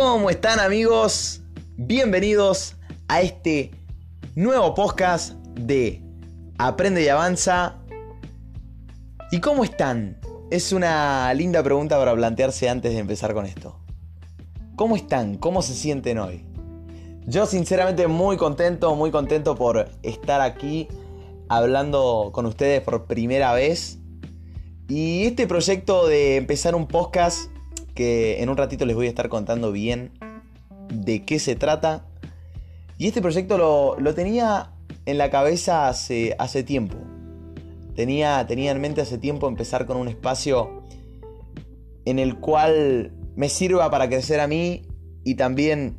¿Cómo están amigos? Bienvenidos a este nuevo podcast de Aprende y Avanza. ¿Y cómo están? Es una linda pregunta para plantearse antes de empezar con esto. ¿Cómo están? ¿Cómo se sienten hoy? Yo sinceramente muy contento, muy contento por estar aquí hablando con ustedes por primera vez. Y este proyecto de empezar un podcast que en un ratito les voy a estar contando bien de qué se trata. Y este proyecto lo, tenía en la cabeza hace, hace tiempo. Tenía, tenía en mente hace tiempo empezar con un espacio en el cual me sirva para crecer a mí y también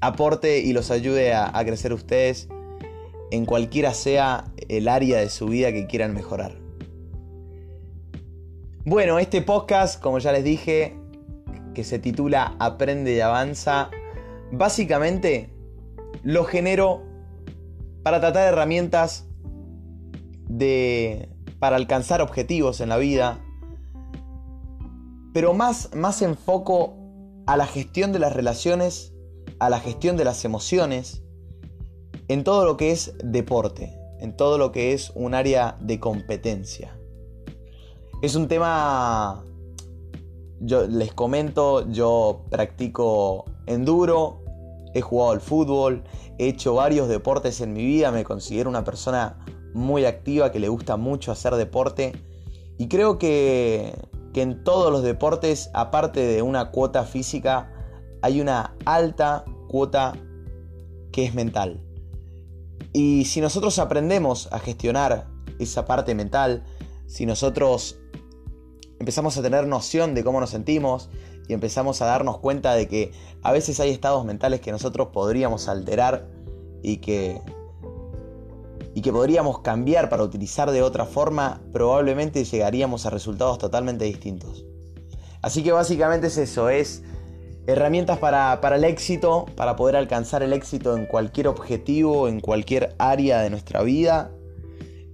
aporte y los ayude a, a crecer ustedes en cualquiera sea el área de su vida que quieran mejorar. Bueno, este podcast, como ya les dije, que se titula Aprende y Avanza, básicamente lo genero para tratar herramientas de, para alcanzar objetivos en la vida, pero más, más enfoco a la gestión de las relaciones, a la gestión de las emociones, en todo lo que es deporte, en todo lo que es un área de competencia. Es un tema yo les comento, yo practico enduro, he jugado al fútbol, he hecho varios deportes en mi vida, me considero una persona muy activa que le gusta mucho hacer deporte y creo que, que en todos los deportes, aparte de una cuota física, hay una alta cuota que es mental. Y si nosotros aprendemos a gestionar esa parte mental, si nosotros empezamos a tener noción de cómo nos sentimos y empezamos a darnos cuenta de que a veces hay estados mentales que nosotros podríamos alterar y que y que podríamos cambiar para utilizar de otra forma, probablemente llegaríamos a resultados totalmente distintos. Así que básicamente es eso, es herramientas para, para, el éxito, para poder alcanzar el éxito en cualquier objetivo, en cualquier área de nuestra vida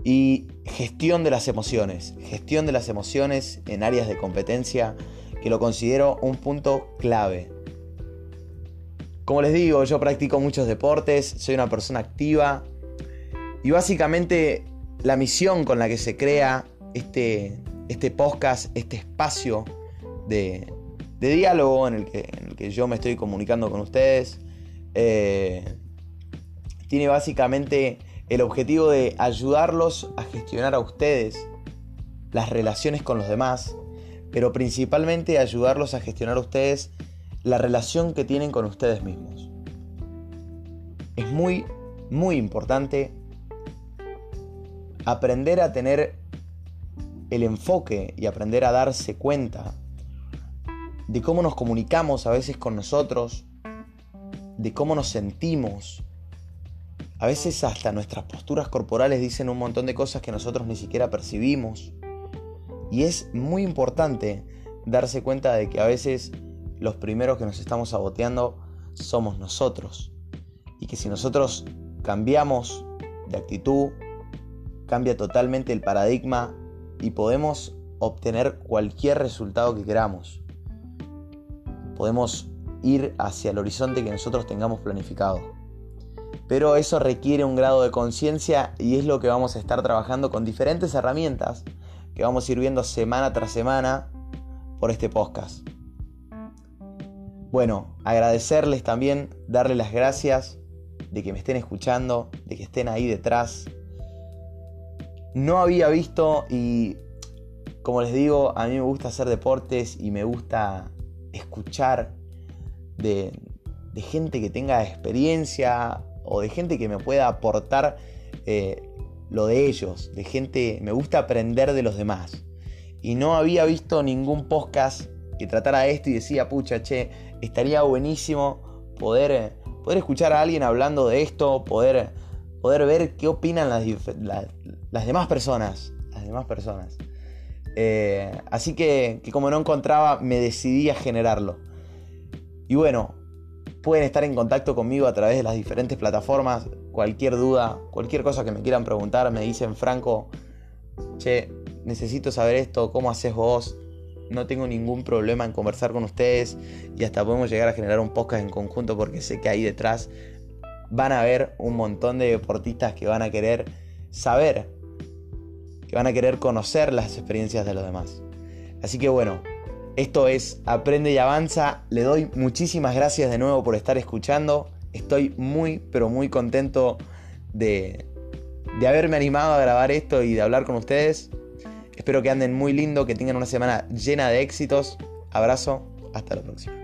y gestión de las emociones. Gestión de las emociones en áreas de competencia que lo considero un punto clave. Como les digo, yo practico muchos deportes, soy una persona activa y básicamente la misión con la que se crea este, este podcast, este espacio de, diálogo en el, que, yo me estoy comunicando con ustedes, eh, tiene básicamente el objetivo de ayudarlos a gestionar a ustedes las relaciones con los demás, pero principalmente ayudarlos a gestionar a ustedes la relación que tienen con ustedes mismos. Es muy, muy importante aprender a tener el enfoque y aprender a darse cuenta de cómo nos comunicamos a veces con nosotros, de cómo nos sentimos, a veces hasta nuestras posturas corporales dicen un montón de cosas que nosotros ni siquiera percibimos. Y es muy importante darse cuenta de que a veces los primeros que nos estamos saboteando somos nosotros. Y que si nosotros cambiamos de actitud, cambia totalmente el paradigma y podemos obtener cualquier resultado que queramos. Podemos ir hacia el horizonte que nosotros tengamos planificado. Pero eso requiere un grado de conciencia y es lo que vamos a estar trabajando con diferentes herramientas que vamos a ir viendo semana tras semana por este podcast. Bueno, agradecerles también, darles las gracias de que me estén escuchando, de que estén ahí detrás. No había visto y como les digo, a mí me gusta hacer deportes y me gusta escuchar de, de gente que tenga experiencia o de gente que me pueda aportar eh, lo de ellos, de gente, me gusta aprender de los demás. Y no había visto ningún podcast que tratara esto y decía, pucha, che, estaría buenísimo poder, poder escuchar a alguien hablando de esto, poder, poder ver qué opinan las, las demás personas. Las demás personas. Eh, así que, que como no encontraba, me decidí a generarlo. Y bueno, Pueden estar en contacto conmigo a través de las diferentes plataformas. Cualquier duda, cualquier cosa que me quieran preguntar, me dicen Franco, che, necesito saber esto, ¿cómo haces vos? no tengo ningún problema en conversar con ustedes y hasta podemos llegar a generar un podcast en conjunto porque sé que ahí detrás van a haber un montón de deportistas que van a querer saber, que van a querer conocer las experiencias de los demás. Así que bueno, esto es Aprende y Avanza. Le doy muchísimas gracias de nuevo por estar escuchando. Estoy muy, pero muy contento de, de haberme animado a grabar esto y de hablar con ustedes. Espero que anden muy lindo, que tengan una semana llena de éxitos. Abrazo, hasta la próxima.